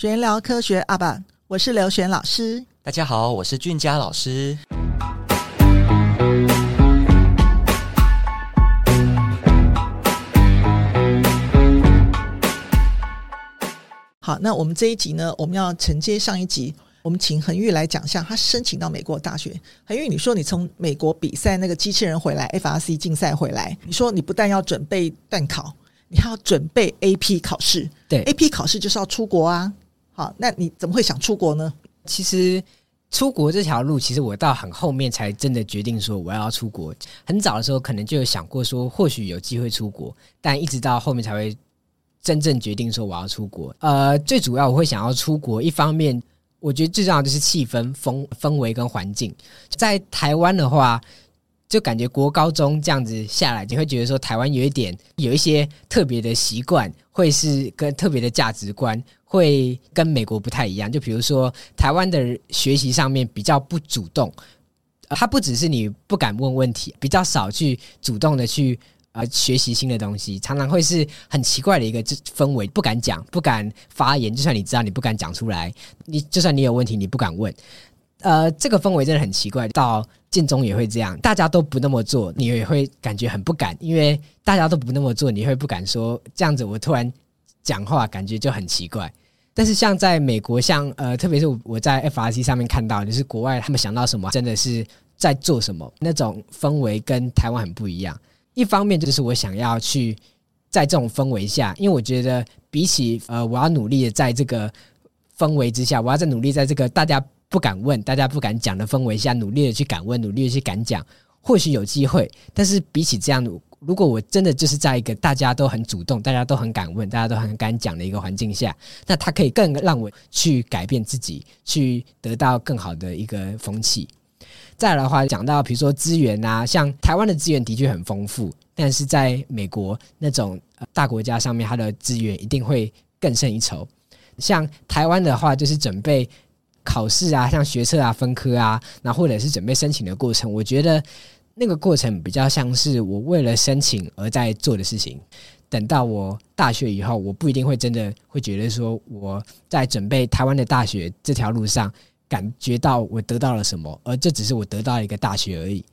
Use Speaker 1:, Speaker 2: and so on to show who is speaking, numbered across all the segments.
Speaker 1: 玄聊科学阿爸，我是刘璇老师。
Speaker 2: 大家好，我是俊佳老师。
Speaker 1: 好，那我们这一集呢，我们要承接上一集，我们请恒玉来讲一下他申请到美国大学。恒玉，你说你从美国比赛那个机器人回来，FRC 竞赛回来，你说你不但要准备段考，你还要准备 AP 考试。
Speaker 3: 对
Speaker 1: ，AP 考试就是要出国啊。好，那你怎么会想出国呢？
Speaker 3: 其实出国这条路，其实我到很后面才真的决定说我要出国。很早的时候可能就有想过说，或许有机会出国，但一直到后面才会真正决定说我要出国。呃，最主要我会想要出国，一方面我觉得最重要的就是气氛、风氛围跟环境。在台湾的话，就感觉国高中这样子下来，你会觉得说台湾有一点有一些特别的习惯，会是跟特别的价值观。会跟美国不太一样，就比如说台湾的学习上面比较不主动，它不只是你不敢问问题，比较少去主动的去呃学习新的东西，常常会是很奇怪的一个氛围，不敢讲，不敢发言，就算你知道你不敢讲出来，你就算你有问题你不敢问，呃，这个氛围真的很奇怪。到建中也会这样，大家都不那么做，你也会感觉很不敢，因为大家都不那么做，你会不敢说这样子，我突然讲话感觉就很奇怪。但是像在美国，像呃，特别是我在 FRC 上面看到，就是国外他们想到什么，真的是在做什么，那种氛围跟台湾很不一样。一方面就是我想要去在这种氛围下，因为我觉得比起呃，我要努力的在这个氛围之下，我要再努力在这个大家不敢问、大家不敢讲的氛围下，努力的去敢问、努力的去敢讲，或许有机会。但是比起这样。如果我真的就是在一个大家都很主动、大家都很敢问、大家都很敢讲的一个环境下，那他可以更让我去改变自己，去得到更好的一个风气。再来的话，讲到比如说资源啊，像台湾的资源的确很丰富，但是在美国那种大国家上面，它的资源一定会更胜一筹。像台湾的话，就是准备考试啊，像学测啊、分科啊，那或者是准备申请的过程，我觉得。那个过程比较像是我为了申请而在做的事情。等到我大学以后，我不一定会真的会觉得说我在准备台湾的大学这条路上感觉到我得到了什么，而这只是我得到一个大学而已。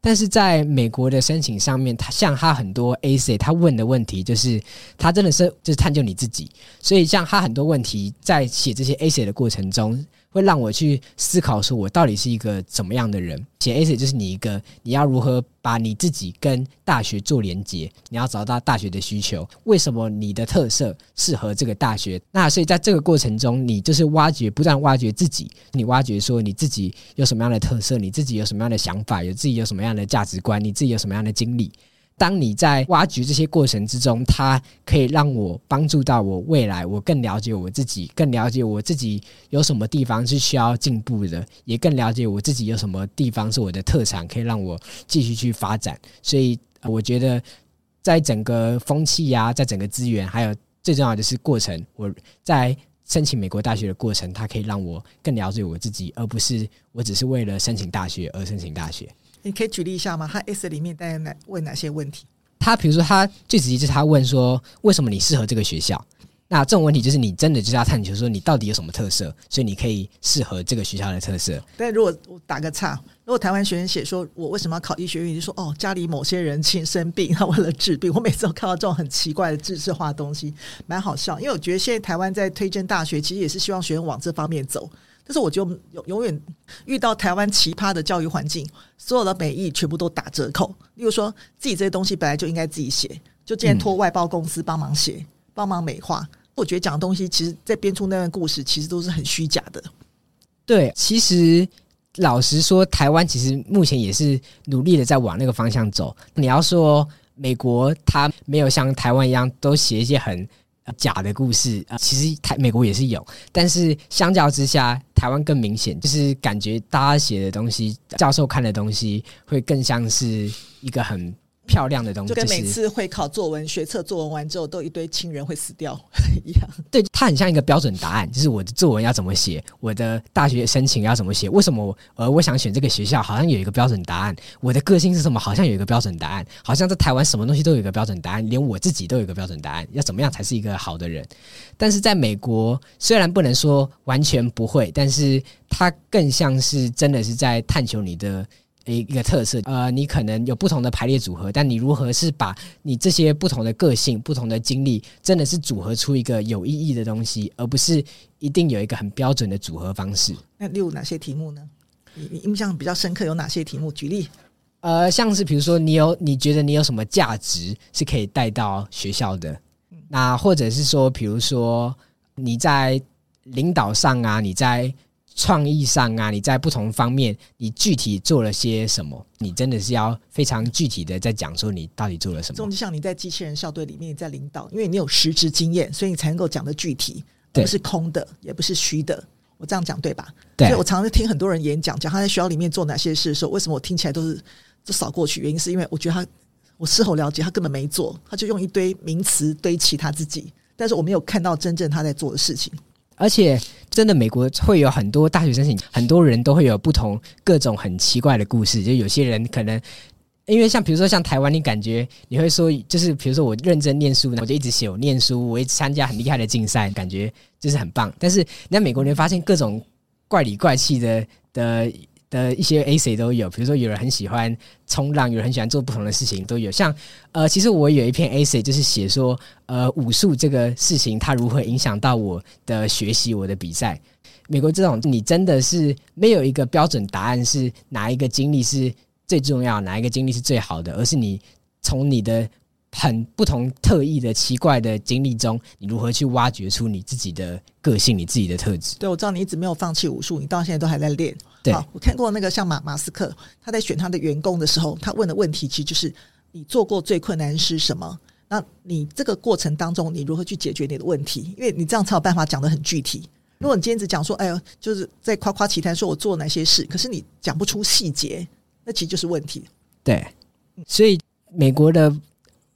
Speaker 3: 但是在美国的申请上面，他像他很多 A C，他问的问题就是他真的是就是探究你自己，所以像他很多问题在写这些 A C 的过程中。会让我去思考，说我到底是一个怎么样的人。写 essay 就是你一个，你要如何把你自己跟大学做连接，你要找到大学的需求，为什么你的特色适合这个大学？那所以在这个过程中，你就是挖掘，不断挖掘自己，你挖掘说你自己有什么样的特色，你自己有什么样的想法，有自己有什么样的价值观，你自己有什么样的经历。当你在挖掘这些过程之中，它可以让我帮助到我未来，我更了解我自己，更了解我自己有什么地方是需要进步的，也更了解我自己有什么地方是我的特长，可以让我继续去发展。所以，我觉得在整个风气呀，在整个资源，还有最重要的是过程，我在申请美国大学的过程，它可以让我更了解我自己，而不是我只是为了申请大学而申请大学。
Speaker 1: 你可以举例一下吗？他 S 里面大概哪问哪些问题？
Speaker 3: 他比如说，他最直接就是他问说，为什么你适合这个学校？那这种问题就是你真的就是要探求说，你到底有什么特色，所以你可以适合这个学校的特色。
Speaker 1: 但如果我打个岔，如果台湾学生写说我为什么要考医学院，就说哦，家里某些人亲生病，他为了治病。我每次都看到这种很奇怪的知识化的东西，蛮好笑。因为我觉得现在台湾在推荐大学，其实也是希望学生往这方面走。但是我就永永远遇到台湾奇葩的教育环境，所有的美意全部都打折扣。例如说，自己这些东西本来就应该自己写，就今天托外包公司帮忙写、帮忙美化。我觉得讲东西，其实在编出那段故事，其实都是很虚假的。
Speaker 3: 对，其实老实说，台湾其实目前也是努力的在往那个方向走。你要说美国，它没有像台湾一样都写一些很。假的故事啊，其实台美国也是有，但是相较之下，台湾更明显，就是感觉大家写的东西，教授看的东西，会更像是一个很漂亮的东西，
Speaker 1: 就跟每次会考作文、学测作文完之后，都一堆亲人会死掉 一样。
Speaker 3: 对，它很像一个标准答案，就是我的作文要怎么写，我的大学申请要怎么写，为什么我呃我想选这个学校，好像有一个标准答案。我的个性是什么，好像有一个标准答案。好像在台湾什么东西都有一个标准答案，连我自己都有一个标准答案。要怎么样才是一个好的人？但是在美国，虽然不能说完全不会，但是它更像是真的是在探求你的。一一个特色，呃，你可能有不同的排列组合，但你如何是把你这些不同的个性、不同的经历，真的是组合出一个有意义的东西，而不是一定有一个很标准的组合方式。
Speaker 1: 那例如哪些题目呢？你你印象比较深刻有哪些题目？举例，
Speaker 3: 呃，像是比如说，你有你觉得你有什么价值是可以带到学校的？那或者是说，比如说你在领导上啊，你在。创意上啊，你在不同方面，你具体做了些什么？你真的是要非常具体的在讲说你到底做了什么。
Speaker 1: 这种就像你在机器人校队里面在领导，因为你有实职经验，所以你才能够讲得具体，不是空的，也不是虚的。我这样讲对吧？
Speaker 3: 对。
Speaker 1: 所以我常常听很多人演讲，讲他在学校里面做哪些事的时候，为什么我听起来都是就扫过去？原因是因为我觉得他，我事后了解他根本没做，他就用一堆名词堆砌他自己，但是我没有看到真正他在做的事情。
Speaker 3: 而且，真的，美国会有很多大学申请，很多人都会有不同各种很奇怪的故事。就有些人可能，因为像比如说像台湾，你感觉你会说，就是比如说我认真念书，我就一直写我念书，我一直参加很厉害的竞赛，感觉就是很棒。但是你在美国，你会发现各种怪里怪气的的。的一些 A C 都有，比如说有人很喜欢冲浪，有人很喜欢做不同的事情，都有。像呃，其实我有一篇 A C 就是写说，呃，武术这个事情它如何影响到我的学习、我的比赛。美国这种你真的是没有一个标准答案，是哪一个经历是最重要，哪一个经历是最好的，而是你从你的很不同、特异的、奇怪的经历中，你如何去挖掘出你自己的个性、你自己的特质。
Speaker 1: 对，我知道你一直没有放弃武术，你到现在都还在练。好，我看过那个像马马斯克，他在选他的员工的时候，他问的问题其实就是：你做过最困难是什么？那你这个过程当中，你如何去解决你的问题？因为你这样才有办法讲得很具体。如果你今天只讲说，哎呦，就是在夸夸其谈，说我做了哪些事，可是你讲不出细节，那其实就是问题。
Speaker 3: 对，所以美国的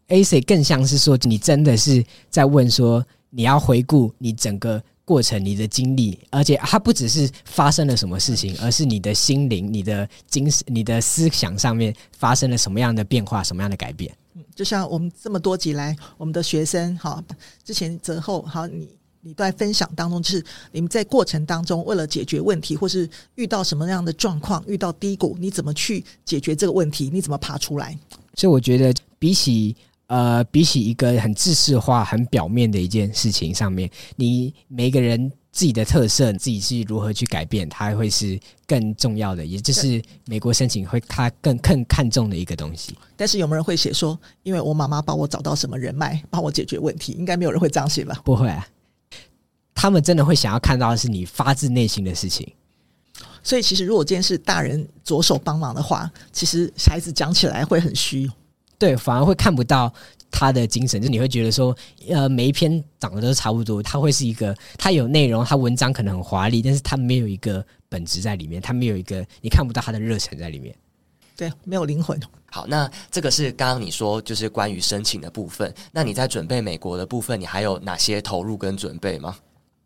Speaker 3: essay 更像是说，你真的是在问说，你要回顾你整个。过程，你的经历，而且它不只是发生了什么事情，而是你的心灵、你的精神、你的思想上面发生了什么样的变化、什么样的改变。
Speaker 1: 嗯，就像我们这么多集来，我们的学生哈，之前泽厚好，你你都在分享当中，就是你们在过程当中为了解决问题，或是遇到什么样的状况，遇到低谷，你怎么去解决这个问题？你怎么爬出来？
Speaker 3: 所以我觉得比起。呃，比起一个很制式化、很表面的一件事情上面，你每个人自己的特色，自己是如何去改变，它会是更重要的，也就是美国申请会他更更看重的一个东西。
Speaker 1: 但是有没有人会写说，因为我妈妈帮我找到什么人脉，帮我解决问题？应该没有人会这样写吧？
Speaker 3: 不会啊，他们真的会想要看到的是你发自内心的事情。
Speaker 1: 所以，其实如果今天是大人着手帮忙的话，其实孩子讲起来会很虚。
Speaker 3: 对，反而会看不到他的精神，就你会觉得说，呃，每一篇长得都差不多，他会是一个，他有内容，他文章可能很华丽，但是他没有一个本质在里面，他没有一个，你看不到他的热忱在里面，
Speaker 1: 对，没有灵魂。
Speaker 2: 好，那这个是刚刚你说就是关于申请的部分，那你在准备美国的部分，你还有哪些投入跟准备吗？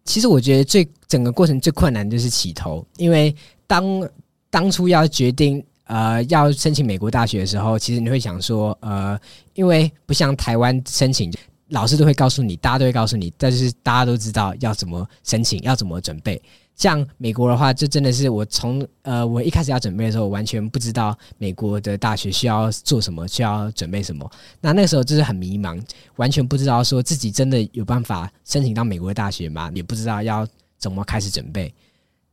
Speaker 3: 其实我觉得最整个过程最困难就是起头，因为当当初要决定。呃，要申请美国大学的时候，其实你会想说，呃，因为不像台湾申请，老师都会告诉你，大家都会告诉你，但是大家都知道要怎么申请，要怎么准备。像美国的话，就真的是我从呃，我一开始要准备的时候，完全不知道美国的大学需要做什么，需要准备什么。那那个时候就是很迷茫，完全不知道说自己真的有办法申请到美国的大学吗？也不知道要怎么开始准备。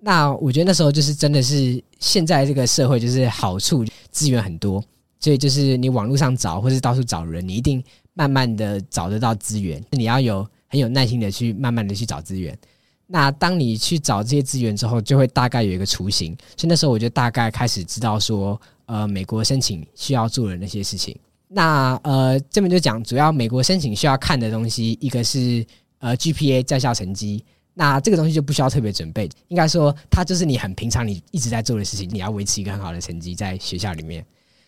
Speaker 3: 那我觉得那时候就是真的是现在这个社会就是好处资源很多，所以就是你网络上找或是到处找人，你一定慢慢的找得到资源。你要有很有耐心的去慢慢的去找资源。那当你去找这些资源之后，就会大概有一个雏形。所以那时候我就大概开始知道说，呃，美国申请需要做的那些事情。那呃这边就讲主要美国申请需要看的东西，一个是呃 GPA 在校成绩。那这个东西就不需要特别准备，应该说它就是你很平常你一直在做的事情，你要维持一个很好的成绩在学校里面。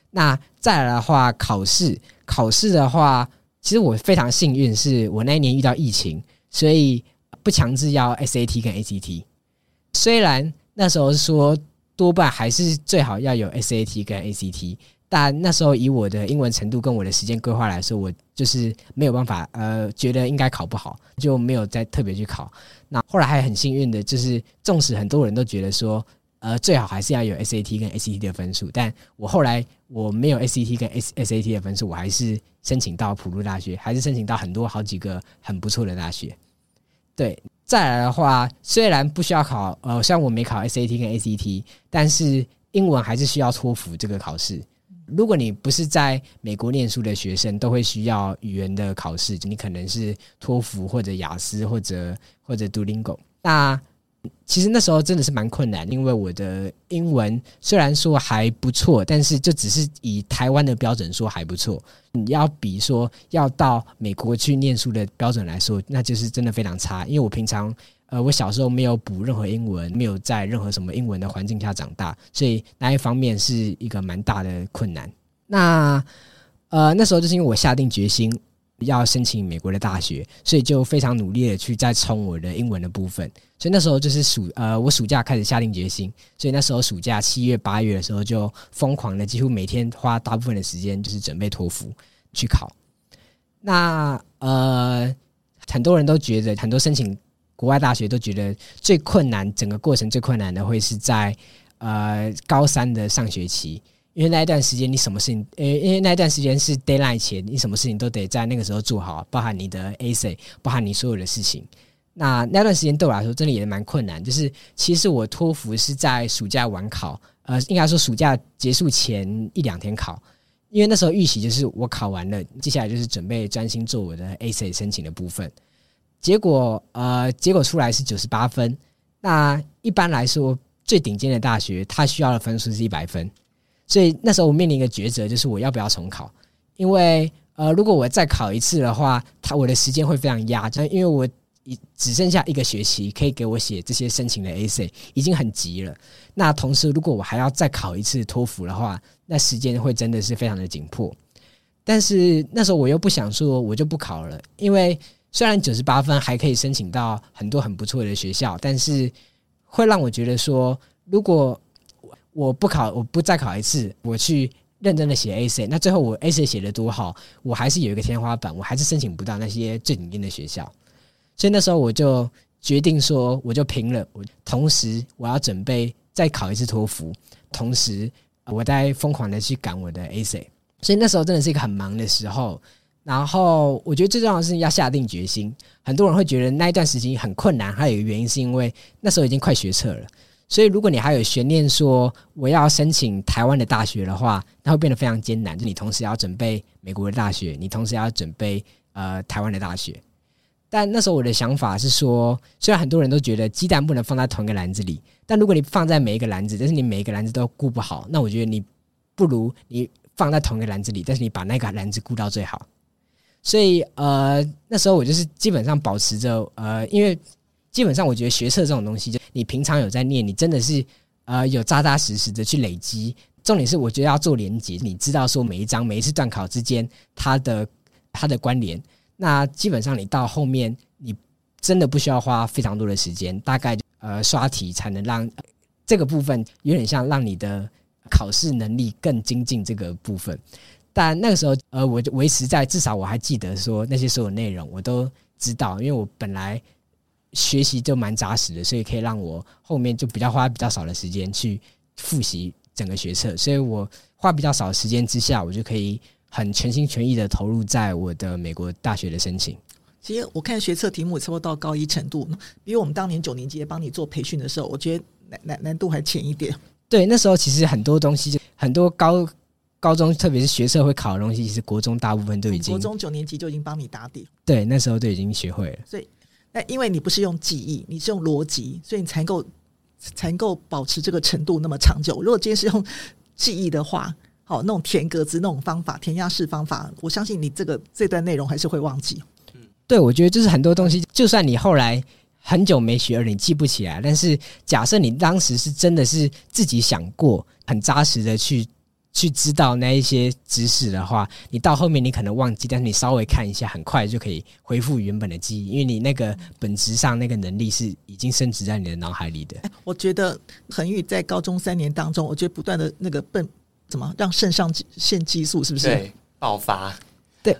Speaker 3: 那再来的话，考试考试的话，其实我非常幸运，是我那一年遇到疫情，所以不强制要 SAT 跟 ACT。虽然那时候说多半还是最好要有 SAT 跟 ACT，但那时候以我的英文程度跟我的时间规划来说，我就是没有办法，呃，觉得应该考不好，就没有再特别去考。那后来还很幸运的，就是纵使很多人都觉得说。呃，最好还是要有 SAT 跟 ACT 的分数，但我后来我没有 SAT 跟 SAT 的分数，我还是申请到普渡大学，还是申请到很多好几个很不错的大学。对，再来的话，虽然不需要考，呃，虽然我没考 SAT 跟 ACT，但是英文还是需要托福这个考试。如果你不是在美国念书的学生，都会需要语言的考试，你可能是托福或者雅思或者或者 Duolingo。那其实那时候真的是蛮困难，因为我的英文虽然说还不错，但是就只是以台湾的标准说还不错。你要比说要到美国去念书的标准来说，那就是真的非常差。因为我平常呃，我小时候没有补任何英文，没有在任何什么英文的环境下长大，所以那一方面是一个蛮大的困难。那呃，那时候就是因为我下定决心。要申请美国的大学，所以就非常努力的去再冲我的英文的部分。所以那时候就是暑呃，我暑假开始下定决心。所以那时候暑假七月八月的时候，就疯狂的几乎每天花大部分的时间就是准备托福去考。那呃，很多人都觉得，很多申请国外大学都觉得最困难，整个过程最困难的会是在呃高三的上学期。因为那一段时间你什么事情，呃，因为那一段时间是 daylight 前，你什么事情都得在那个时候做好，包含你的 A C，包含你所有的事情。那那段时间对我来说真的也蛮困难。就是其实我托福是在暑假晚考，呃，应该说暑假结束前一两天考，因为那时候预习就是我考完了，接下来就是准备专心做我的 A C 申请的部分。结果呃，结果出来是九十八分。那一般来说，最顶尖的大学它需要的分数是一百分。所以那时候我面临一个抉择，就是我要不要重考？因为呃，如果我再考一次的话，它我的时间会非常压，因为我只剩下一个学期可以给我写这些申请的 A C，已经很急了。那同时，如果我还要再考一次托福的话，那时间会真的是非常的紧迫。但是那时候我又不想说，我就不考了，因为虽然九十八分还可以申请到很多很不错的学校，但是会让我觉得说，如果我不考，我不再考一次，我去认真的写 A C，。那最后我 A C 写的多好，我还是有一个天花板，我还是申请不到那些最顶尖的学校。所以那时候我就决定说，我就拼了。我同时我要准备再考一次托福，同时我在疯狂的去赶我的 A C。所以那时候真的是一个很忙的时候。然后我觉得最重要的是要下定决心。很多人会觉得那一段时间很困难，还有一个原因是因为那时候已经快学测了。所以，如果你还有悬念说我要申请台湾的大学的话，那会变得非常艰难。就你同时要准备美国的大学，你同时要准备呃台湾的大学。但那时候我的想法是说，虽然很多人都觉得鸡蛋不能放在同一个篮子里，但如果你放在每一个篮子，但是你每一个篮子都顾不好，那我觉得你不如你放在同一个篮子里，但是你把那个篮子顾到最好。所以呃，那时候我就是基本上保持着呃，因为。基本上，我觉得学测这种东西，就你平常有在念，你真的是呃有扎扎实实的去累积。重点是，我觉得要做连结，你知道说每一章、每一次段考之间它的它的关联。那基本上，你到后面你真的不需要花非常多的时间，大概呃刷题才能让这个部分有点像让你的考试能力更精进这个部分。但那个时候，呃，我就维持在至少我还记得说那些所有内容我都知道，因为我本来。学习就蛮扎实的，所以可以让我后面就比较花比较少的时间去复习整个学测，所以我花比较少的时间之下，我就可以很全心全意的投入在我的美国大学的申请。
Speaker 1: 其实我看学测题目差不多到高一程度，比我们当年九年级帮你做培训的时候，我觉得难难难度还浅一点。
Speaker 3: 对，那时候其实很多东西，很多高高中特别是学社会考的东西，其实国中大部分都已经，国
Speaker 1: 中九年级就已经帮你打底。
Speaker 3: 对，那时候都已经学会了。
Speaker 1: 所以。那因为你不是用记忆，你是用逻辑，所以你才能够才能够保持这个程度那么长久。如果今天是用记忆的话，好，那种填格子那种方法，填鸭式方法，我相信你这个这段内容还是会忘记。
Speaker 3: 嗯，对，我觉得就是很多东西，就算你后来很久没学了，你记不起来，但是假设你当时是真的是自己想过，很扎实的去去知道那一些知识的话，你到后面你可能忘记，但是你稍微看一下，很快就可以恢复原本的记忆，因为你那个本质上那个能力是已经升值在你的脑海里的。
Speaker 1: 我觉得恒宇在高中三年当中，我觉得不断的那个笨，怎么让肾上腺激素是不是
Speaker 2: 对爆发？
Speaker 3: 对。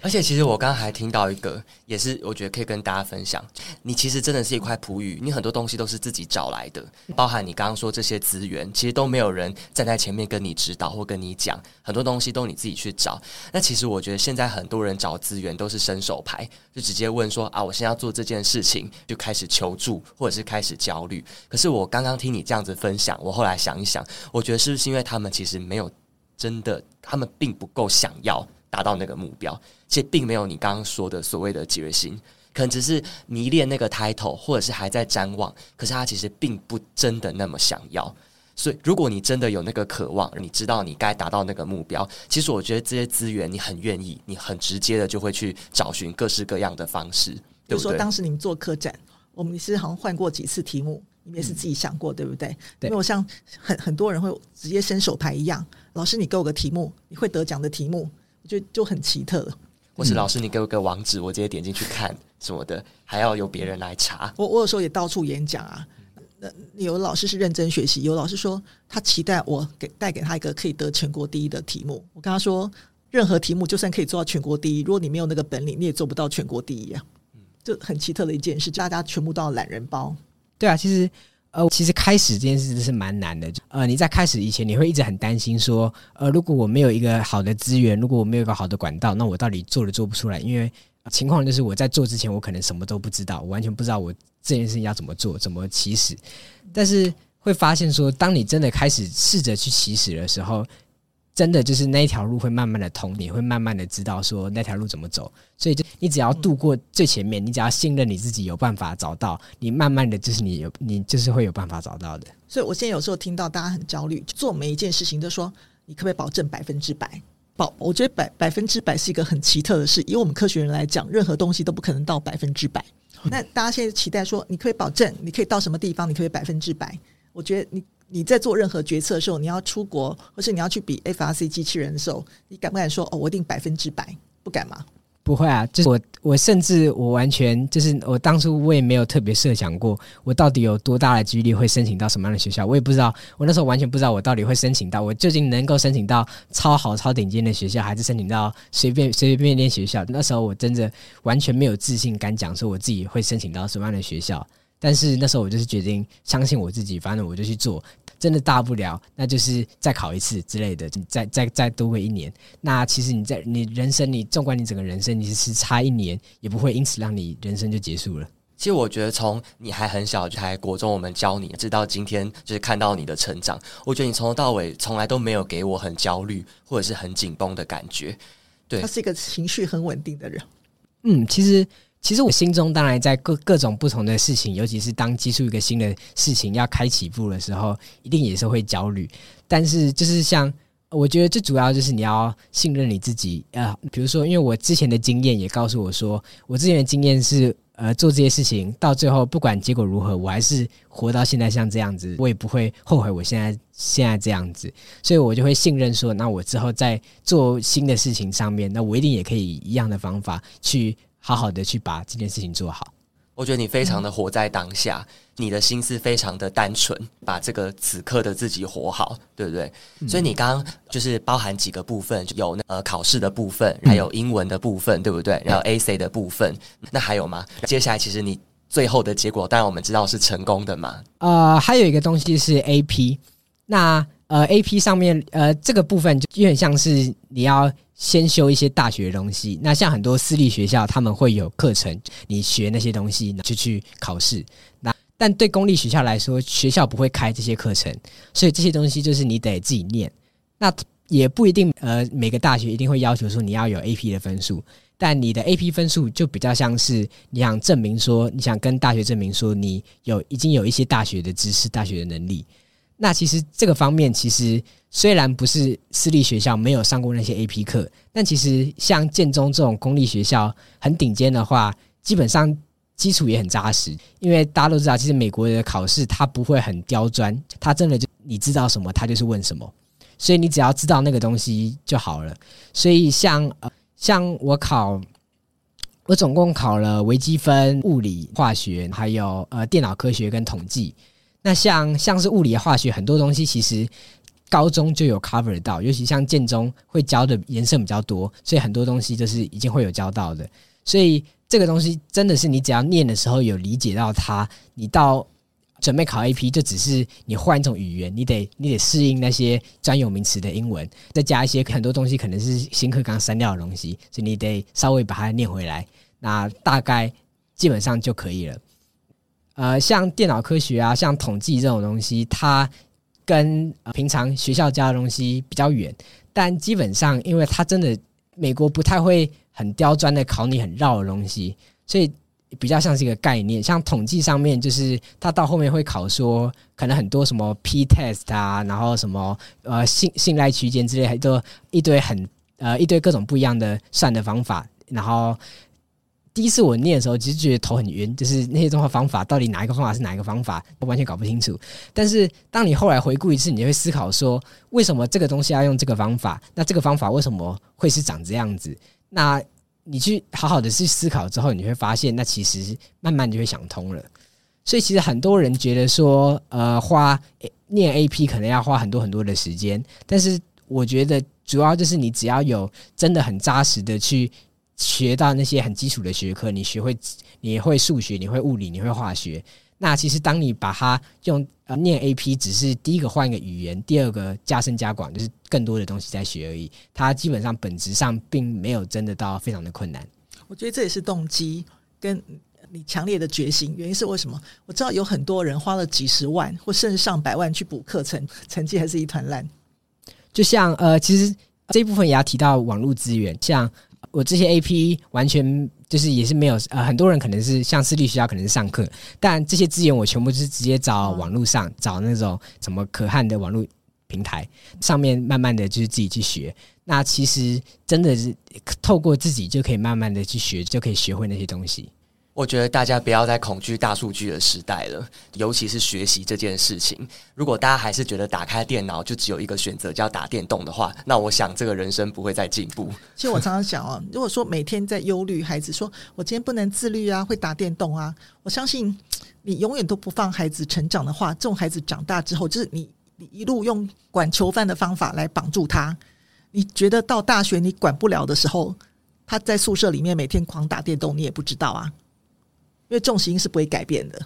Speaker 2: 而且其实我刚刚还听到一个，也是我觉得可以跟大家分享。你其实真的是一块璞玉，你很多东西都是自己找来的，包含你刚刚说这些资源，其实都没有人站在前面跟你指导或跟你讲，很多东西都你自己去找。那其实我觉得现在很多人找资源都是伸手牌，就直接问说啊，我现在要做这件事情，就开始求助或者是开始焦虑。可是我刚刚听你这样子分享，我后来想一想，我觉得是不是因为他们其实没有真的，他们并不够想要。达到那个目标，其实并没有你刚刚说的所谓的决心，可能只是迷恋那个 title，或者是还在瞻望。可是他其实并不真的那么想要。所以，如果你真的有那个渴望，你知道你该达到那个目标，其实我觉得这些资源你很愿意，你很直接的就会去找寻各式各样的方式。比如
Speaker 1: 说，当时你们做科展，我们其实好像换过几次题目，你们也是自己想过，嗯、对不对？对。因为我像很很多人会直接伸手牌一样，老师你给我个题目，你会得奖的题目。就就很奇特了，
Speaker 2: 或是老师，你给我个网址，我直接点进去看什么的，还要由别人来查。
Speaker 1: 我我有时候也到处演讲啊，那有老师是认真学习，有老师说他期待我给带给他一个可以得全国第一的题目。我跟他说，任何题目就算可以做到全国第一，如果你没有那个本领，你也做不到全国第一啊。就很奇特的一件事，大家全部都要懒人包。
Speaker 3: 对啊，其实。呃，其实开始这件事是蛮难的。呃，你在开始以前，你会一直很担心说，呃，如果我没有一个好的资源，如果我没有一个好的管道，那我到底做都做不出来。因为情况就是我在做之前，我可能什么都不知道，我完全不知道我这件事情要怎么做，怎么起始。但是会发现说，当你真的开始试着去起始的时候。真的就是那一条路会慢慢的通，你会慢慢的知道说那条路怎么走，所以就你只要度过最前面，你只要信任你自己有办法找到，你慢慢的就是你有你就是会有办法找到的。
Speaker 1: 所以我现在有时候听到大家很焦虑，做每一件事情都说你可不可以保证百分之百保？我觉得百百分之百是一个很奇特的事，以我们科学人来讲，任何东西都不可能到百分之百。那大家现在期待说你可以保证，你可以到什么地方，你可以百分之百？我觉得你。你在做任何决策的时候，你要出国，或是你要去比 FRC 机器人的时候，你敢不敢说哦？我定百分之百，不敢吗？
Speaker 3: 不会啊，就是我，我甚至我完全就是我当初我也没有特别设想过，我到底有多大的几率会申请到什么样的学校，我也不知道。我那时候完全不知道我到底会申请到，我究竟能够申请到超好、超顶尖的学校，还是申请到随便随随便便学校？那时候我真的完全没有自信，敢讲说我自己会申请到什么样的学校。但是那时候我就是决定相信我自己，反正我就去做。真的大不了，那就是再考一次之类的，再再再多个一年。那其实你在你人生，你纵观你整个人生，你是差一年也不会因此让你人生就结束了。
Speaker 2: 其实我觉得，从你还很小，就还国中，我们教你，直到今天，就是看到你的成长。我觉得你从头到尾从来都没有给我很焦虑或者是很紧绷的感觉。对，
Speaker 1: 他是一个情绪很稳定的人。
Speaker 3: 嗯，其实。其实我心中当然在各各种不同的事情，尤其是当接触一个新的事情要开起步的时候，一定也是会焦虑。但是就是像我觉得最主要就是你要信任你自己。呃，比如说，因为我之前的经验也告诉我说，我之前的经验是，呃，做这些事情到最后不管结果如何，我还是活到现在像这样子，我也不会后悔我现在现在这样子，所以我就会信任说，那我之后在做新的事情上面，那我一定也可以以一样的方法去。好好的去把这件事情做好。
Speaker 2: 我觉得你非常的活在当下，嗯、你的心思非常的单纯，把这个此刻的自己活好，对不对？嗯、所以你刚刚就是包含几个部分，有那呃考试的部分，还有英文的部分，嗯、对不对？然后 AC 的部分，嗯、那还有吗？接下来其实你最后的结果，当然我们知道是成功的嘛。
Speaker 3: 呃，还有一个东西是 AP，那呃 AP 上面呃这个部分就有点像是你要。先修一些大学的东西，那像很多私立学校，他们会有课程，你学那些东西就去考试。那但对公立学校来说，学校不会开这些课程，所以这些东西就是你得自己念。那也不一定，呃，每个大学一定会要求说你要有 AP 的分数，但你的 AP 分数就比较像是你想证明说，你想跟大学证明说你有已经有一些大学的知识、大学的能力。那其实这个方面，其实虽然不是私立学校没有上过那些 AP 课，但其实像建中这种公立学校很顶尖的话，基本上基础也很扎实。因为大家都知道，其实美国的考试它不会很刁钻，它真的就你知道什么，它就是问什么。所以你只要知道那个东西就好了。所以像呃像我考，我总共考了微积分、物理、化学，还有呃电脑科学跟统计。那像像是物理、化学很多东西，其实高中就有 cover 到，尤其像建中会教的颜色比较多，所以很多东西就是已经会有教到的。所以这个东西真的是你只要念的时候有理解到它，你到。准备考 AP 就只是你换一种语言，你得你得适应那些专有名词的英文，再加一些很多东西可能是新课刚删掉的东西，所以你得稍微把它念回来。那大概基本上就可以了。呃，像电脑科学啊，像统计这种东西，它跟平常学校教的东西比较远，但基本上因为它真的美国不太会很刁钻的考你很绕的东西，所以。比较像是一个概念，像统计上面，就是它到后面会考说，可能很多什么 P test 啊，然后什么呃信信赖区间之类，还都一堆很呃一堆各种不一样的算的方法。然后第一次我念的时候，其实觉得头很晕，就是那些综合方法到底哪一个方法是哪一个方法，我完全搞不清楚。但是当你后来回顾一次，你就会思考说，为什么这个东西要用这个方法？那这个方法为什么会是长这样子？那你去好好的去思考之后，你会发现，那其实慢慢就会想通了。所以，其实很多人觉得说，呃，花念 AP 可能要花很多很多的时间，但是我觉得主要就是你只要有真的很扎实的去学到那些很基础的学科，你学会，你会数学，你会物理，你会化学。那其实，当你把它用呃念 AP，只是第一个换一个语言，第二个加深加广，就是更多的东西在学而已。它基本上本质上并没有真的到非常的困难。
Speaker 1: 我觉得这也是动机跟你强烈的决心。原因是为什么？我知道有很多人花了几十万或甚至上百万去补课程，成绩还是一团烂。
Speaker 3: 就像呃，其实这一部分也要提到网络资源，像我这些 AP 完全。就是也是没有呃，很多人可能是像私立学校可能是上课，但这些资源我全部是直接找网络上找那种什么可汗的网络平台上面，慢慢的就是自己去学。那其实真的是透过自己就可以慢慢的去学，就可以学会那些东西。
Speaker 2: 我觉得大家不要再恐惧大数据的时代了，尤其是学习这件事情。如果大家还是觉得打开电脑就只有一个选择叫打电动的话，那我想这个人生不会再进步。
Speaker 1: 其实我常常想哦，如果说每天在忧虑孩子说我今天不能自律啊，会打电动啊，我相信你永远都不放孩子成长的话，这种孩子长大之后，就是你你一路用管囚犯的方法来绑住他，你觉得到大学你管不了的时候，他在宿舍里面每天狂打电动，你也不知道啊。因为重心是不会改变的，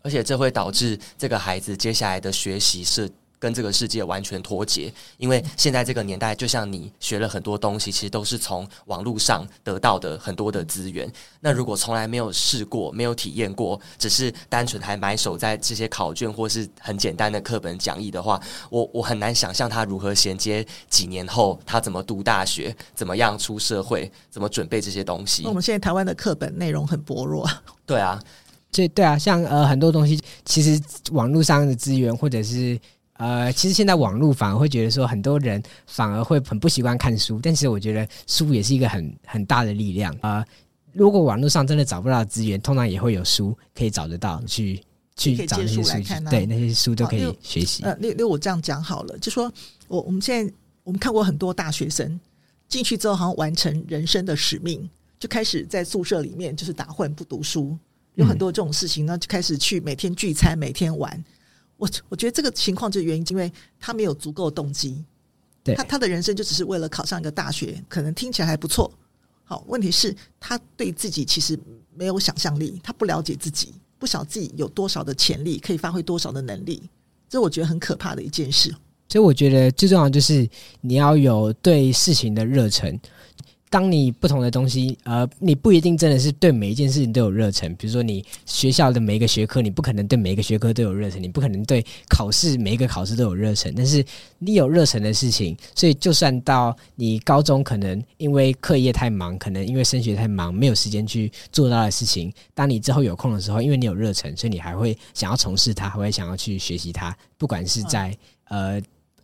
Speaker 2: 而且这会导致这个孩子接下来的学习是跟这个世界完全脱节。因为现在这个年代，就像你学了很多东西，其实都是从网络上得到的很多的资源。那如果从来没有试过、没有体验过，只是单纯还埋首在这些考卷或是很简单的课本讲义的话，我我很难想象他如何衔接几年后他怎么读大学、怎么样出社会、怎么准备这些东西。
Speaker 1: 那我们现在台湾的课本内容很薄弱。
Speaker 2: 对啊，
Speaker 3: 这对啊，像呃很多东西，其实网络上的资源，或者是呃，其实现在网络反而会觉得说，很多人反而会很不习惯看书，但其实我觉得书也是一个很很大的力量啊、呃。如果网络上真的找不到资源，通常也会有书可以找得到，去去找那些书来看、啊，对那些书都可以学习。
Speaker 1: 呃，例如我这样讲好了，就说我我们现在我们看过很多大学生进去之后，好像完成人生的使命。就开始在宿舍里面就是打混不读书，有很多这种事情呢，就开始去每天聚餐，每天玩。我我觉得这个情况就是原因，因为他没有足够动机。对，他他的人生就只是为了考上一个大学，可能听起来还不错。好，问题是他对自己其实没有想象力，他不了解自己，不晓得自己有多少的潜力，可以发挥多少的能力。这我觉得很可怕的一件事。
Speaker 3: 所以我觉得最重要就是你要有对事情的热忱。当你不同的东西，呃，你不一定真的是对每一件事情都有热忱。比如说，你学校的每一个学科，你不可能对每一个学科都有热忱，你不可能对考试每一个考试都有热忱。但是你有热忱的事情，所以就算到你高中，可能因为课业太忙，可能因为升学太忙，没有时间去做到的事情，当你之后有空的时候，因为你有热忱，所以你还会想要从事它，还会想要去学习它，不管是在呃。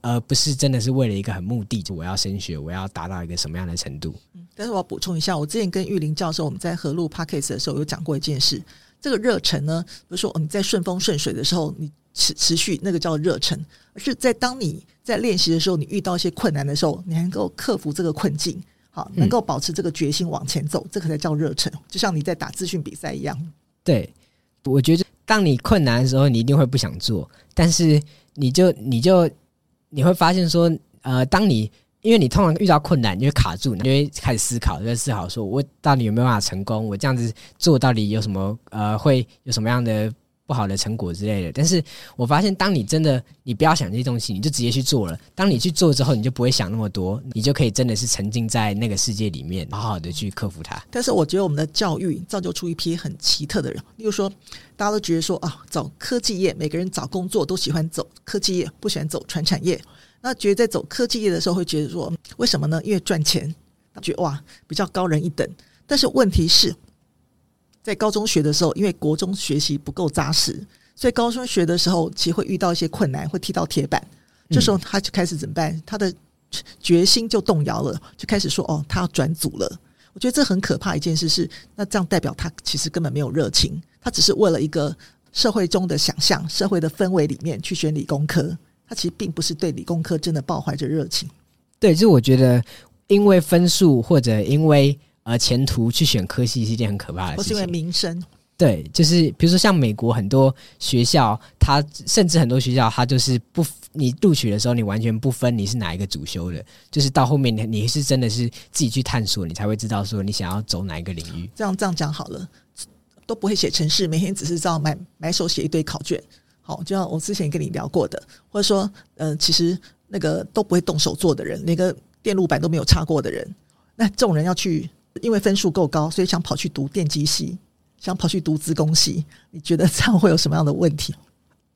Speaker 3: 而不是真的是为了一个很目的，就我要升学，我要达到一个什么样的程度？
Speaker 1: 嗯，但是我要补充一下，我之前跟玉林教授我们在合录 Podcast 的时候有讲过一件事，这个热忱呢，比如说我们在顺风顺水的时候，你持持续，那个叫热忱，而是在当你在练习的时候，你遇到一些困难的时候，你能够克服这个困境，好，能够保持这个决心往前走，这个才叫热忱。就像你在打资讯比赛一样。
Speaker 3: 对，我觉得当你困难的时候，你一定会不想做，但是你就你就你会发现说，呃，当你因为你通常遇到困难，你会卡住，你会开始思考，就会思考说，我到底有没有办法成功？我这样子做到底有什么呃，会有什么样的？不好的成果之类的，但是我发现，当你真的你不要想这些东西，你就直接去做了。当你去做之后，你就不会想那么多，你就可以真的是沉浸在那个世界里面，好好的去克服它。
Speaker 1: 但是我觉得我们的教育造就出一批很奇特的人，例如说，大家都觉得说啊，找科技业，每个人找工作都喜欢走科技业，不喜欢走传产业。那觉得在走科技业的时候，会觉得说，为什么呢？因为赚钱，觉得哇比较高人一等。但是问题是。在高中学的时候，因为国中学习不够扎实，所以高中学的时候其实会遇到一些困难，会踢到铁板。这时候他就开始怎么办？他的决心就动摇了，就开始说：“哦，他要转组了。”我觉得这很可怕一件事是，那这样代表他其实根本没有热情，他只是为了一个社会中的想象、社会的氛围里面去选理工科，他其实并不是对理工科真的抱怀着热情。
Speaker 3: 对，就是我觉得，因为分数或者因为。而前途去选科系是一件很可怕的事情，
Speaker 1: 不是因为名声。
Speaker 3: 对，就是比如说像美国很多学校，它甚至很多学校，它就是不，你录取的时候，你完全不分你是哪一个主修的，就是到后面你你是真的是自己去探索，你才会知道说你想要走哪一个领域。
Speaker 1: 这样这样讲好了，都不会写程式，每天只是照买买手写一堆考卷。好，就像我之前跟你聊过的，或者说，呃，其实那个都不会动手做的人，连个电路板都没有插过的人，那这种人要去。因为分数够高，所以想跑去读电机系，想跑去读资工系。你觉得这样会有什么样的问题？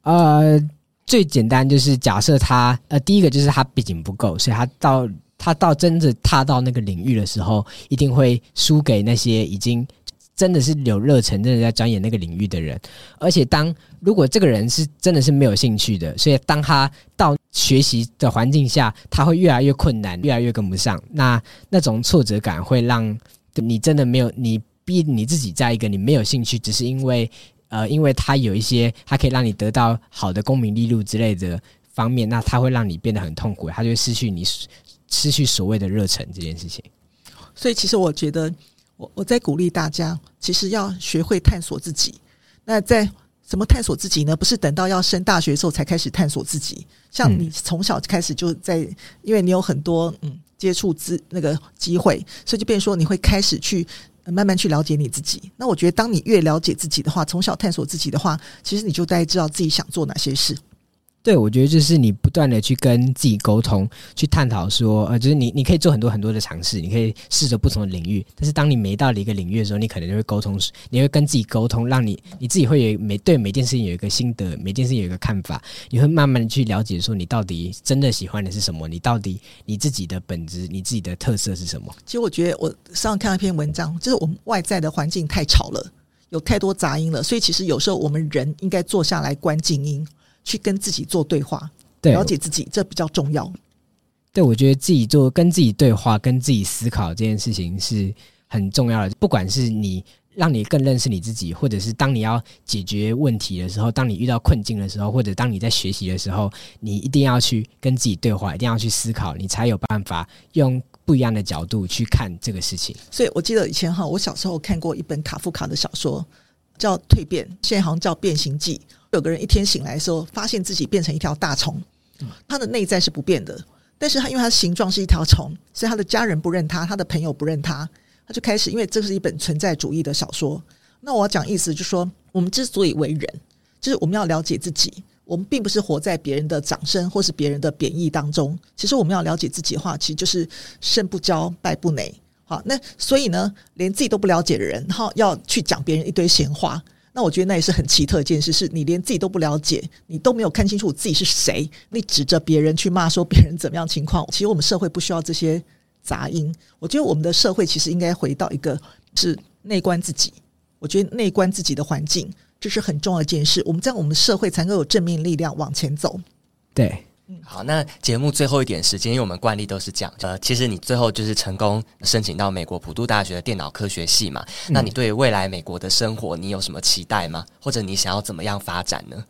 Speaker 3: 呃，最简单就是假设他呃，第一个就是他背景不够，所以他到他到真的踏到那个领域的时候，一定会输给那些已经真的是有热忱、真的在钻研那个领域的人。而且当如果这个人是真的是没有兴趣的，所以当他到学习的环境下，他会越来越困难，越来越跟不上。那那种挫折感会让你真的没有，你逼你自己在一个你没有兴趣，只是因为呃，因为他有一些他可以让你得到好的功名利禄之类的方面，那他会让你变得很痛苦，他就会失去你失去所谓的热忱这件事情。
Speaker 1: 所以，其实我觉得，我我在鼓励大家，其实要学会探索自己。那在怎么探索自己呢？不是等到要升大学的时候才开始探索自己。像你从小开始就在，因为你有很多嗯接触资那个机会，所以就变成说你会开始去慢慢去了解你自己。那我觉得，当你越了解自己的话，从小探索自己的话，其实你就大概知道自己想做哪些事。
Speaker 3: 对，我觉得就是你不断的去跟自己沟通，去探讨说，呃，就是你你可以做很多很多的尝试，你可以试着不同的领域。但是当你没到了一个领域的时候，你可能就会沟通，你会跟自己沟通，让你你自己会有每对每件事情有一个心得，每件事情有一个看法，你会慢慢的去了解说，你到底真的喜欢的是什么？你到底你自己的本质，你自己的特色是什么？
Speaker 1: 其实我觉得我上次看了一篇文章，就是我们外在的环境太吵了，有太多杂音了，所以其实有时候我们人应该坐下来关静音，去跟自己做对话。对，了解自己，这比较重要。
Speaker 3: 对，我觉得自己做跟自己对话、跟自己思考这件事情是很重要的。不管是你让你更认识你自己，或者是当你要解决问题的时候，当你遇到困境的时候，或者当你在学习的时候，你一定要去跟自己对话，一定要去思考，你才有办法用不一样的角度去看这个事情。
Speaker 1: 所以我记得以前哈，我小时候看过一本卡夫卡的小说，叫《蜕变》，现在好像叫《变形记》。有个人一天醒来的时候，发现自己变成一条大虫。他的内在是不变的，但是他因为他的形状是一条虫，所以他的家人不认他，他的朋友不认他，他就开始，因为这是一本存在主义的小说。那我要讲意思就是说，我们之所以为人，就是我们要了解自己，我们并不是活在别人的掌声或是别人的贬义当中。其实我们要了解自己的话，其实就是胜不骄，败不馁。好，那所以呢，连自己都不了解的人，然后要去讲别人一堆闲话。那我觉得那也是很奇特一件事，是你连自己都不了解，你都没有看清楚自己是谁，你指着别人去骂说别人怎么样情况。其实我们社会不需要这些杂音。我觉得我们的社会其实应该回到一个是内观自己。我觉得内观自己的环境，这是很重要一件事。我们这样，我们社会才能够有正面力量往前走。
Speaker 3: 对。
Speaker 2: 好，那节目最后一点时间，因为我们惯例都是讲。呃，其实你最后就是成功申请到美国普渡大学的电脑科学系嘛。嗯。那你对未来美国的生活，你有什么期待吗？或者你想要怎么样发展呢？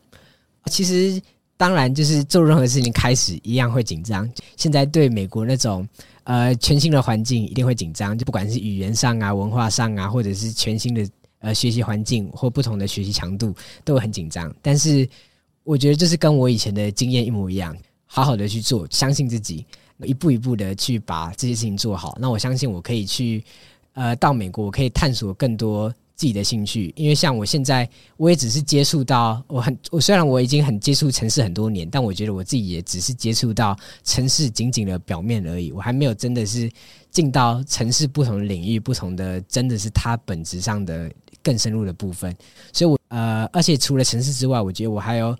Speaker 3: 其实当然就是做任何事情开始一样会紧张。现在对美国那种呃全新的环境一定会紧张，就不管是语言上啊、文化上啊，或者是全新的呃学习环境或不同的学习强度，都会很紧张。但是我觉得这是跟我以前的经验一模一样，好好的去做，相信自己，一步一步的去把这些事情做好。那我相信我可以去呃到美国，我可以探索更多。自己的兴趣，因为像我现在，我也只是接触到我很我虽然我已经很接触城市很多年，但我觉得我自己也只是接触到城市仅仅的表面而已，我还没有真的是进到城市不同的领域，不同的真的是它本质上的更深入的部分。所以我，我呃，而且除了城市之外，我觉得我还有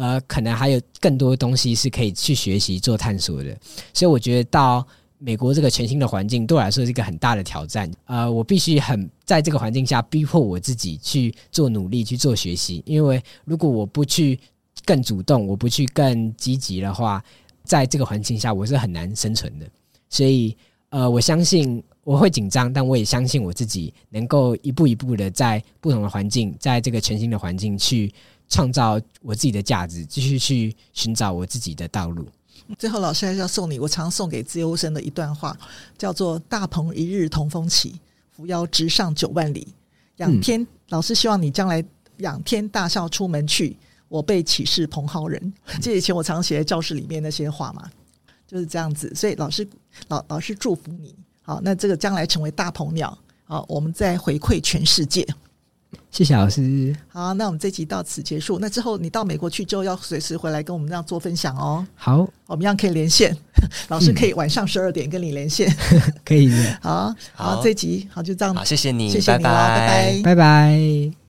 Speaker 3: 呃，可能还有更多东西是可以去学习做探索的。所以，我觉得到。美国这个全新的环境对我来说是一个很大的挑战，呃，我必须很在这个环境下逼迫我自己去做努力去做学习，因为如果我不去更主动，我不去更积极的话，在这个环境下我是很难生存的。所以，呃，我相信我会紧张，但我也相信我自己能够一步一步的在不同的环境，在这个全新的环境去创造我自己的价值，继续去寻找我自己的道路。
Speaker 1: 最后，老师还是要送你我常送给自由生的一段话，叫做“大鹏一日同风起，扶摇直上九万里。仰天”嗯、老师希望你将来仰天大笑出门去，我辈岂是蓬蒿人？这以前我常写在教室里面那些话嘛，就是这样子。所以老师老老师祝福你，好，那这个将来成为大鹏鸟，好，我们再回馈全世界。
Speaker 3: 谢谢老师。
Speaker 1: 好，那我们这集到此结束。那之后你到美国去之后，要随时回来跟我们这样做分享哦。
Speaker 3: 好，
Speaker 1: 我们一样可以连线，老师可以晚上十二点跟你连线，
Speaker 3: 可以的。
Speaker 1: 好好，好，这集好就这样。
Speaker 2: 好，谢谢你，
Speaker 1: 谢谢你，拜拜，
Speaker 3: 拜拜。